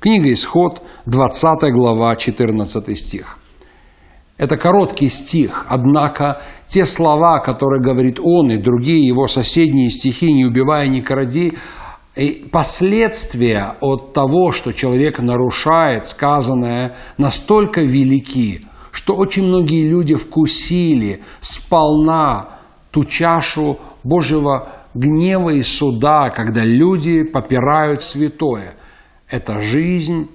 Книга Исход, 20 глава, 14 стих. Это короткий стих, однако те слова, которые говорит он и другие его соседние стихи «Не убивая, не кради», и последствия от того, что человек нарушает сказанное, настолько велики, что очень многие люди вкусили сполна ту чашу Божьего гнева и суда, когда люди попирают святое – это жизнь,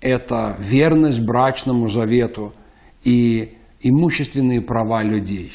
это верность брачному завету и имущественные права людей.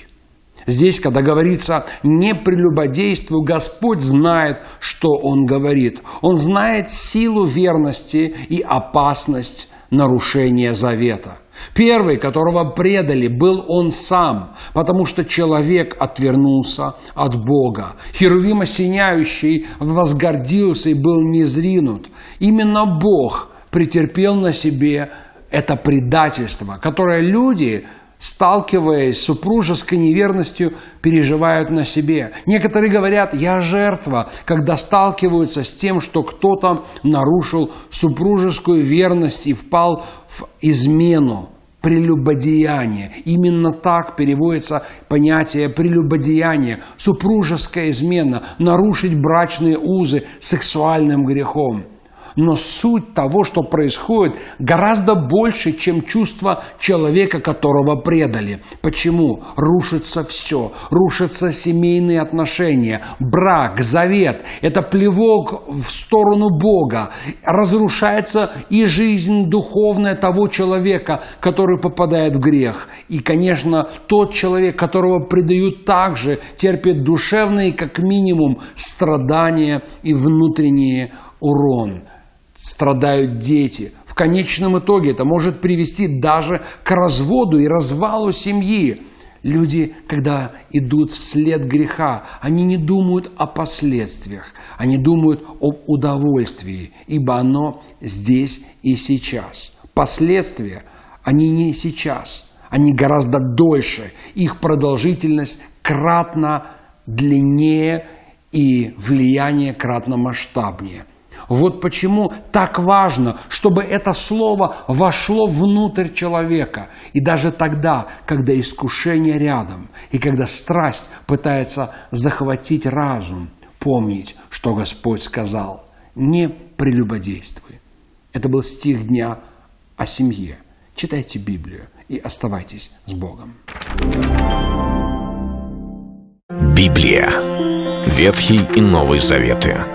Здесь, когда говорится «не прелюбодействуй», Господь знает, что Он говорит. Он знает силу верности и опасность нарушения завета – Первый, которого предали, был он сам, потому что человек отвернулся от Бога. Херувим осеняющий возгордился и был незринут. Именно Бог претерпел на себе это предательство, которое люди сталкиваясь с супружеской неверностью, переживают на себе. Некоторые говорят, я жертва, когда сталкиваются с тем, что кто-то нарушил супружескую верность и впал в измену прелюбодеяние. Именно так переводится понятие прелюбодеяние, супружеская измена, нарушить брачные узы сексуальным грехом – но суть того, что происходит, гораздо больше, чем чувство человека, которого предали. Почему? Рушится все. Рушатся семейные отношения, брак, завет. Это плевок в сторону Бога. Разрушается и жизнь духовная того человека, который попадает в грех. И, конечно, тот человек, которого предают также, терпит душевные, как минимум, страдания и внутренний урон страдают дети. В конечном итоге это может привести даже к разводу и развалу семьи. Люди, когда идут вслед греха, они не думают о последствиях, они думают об удовольствии, ибо оно здесь и сейчас. Последствия, они не сейчас, они гораздо дольше, их продолжительность кратно длиннее и влияние кратно масштабнее – вот почему так важно, чтобы это слово вошло внутрь человека. И даже тогда, когда искушение рядом, и когда страсть пытается захватить разум, помнить, что Господь сказал, не прелюбодействуй. Это был стих дня о семье. Читайте Библию и оставайтесь с Богом. Библия. Ветхий и Новый Заветы.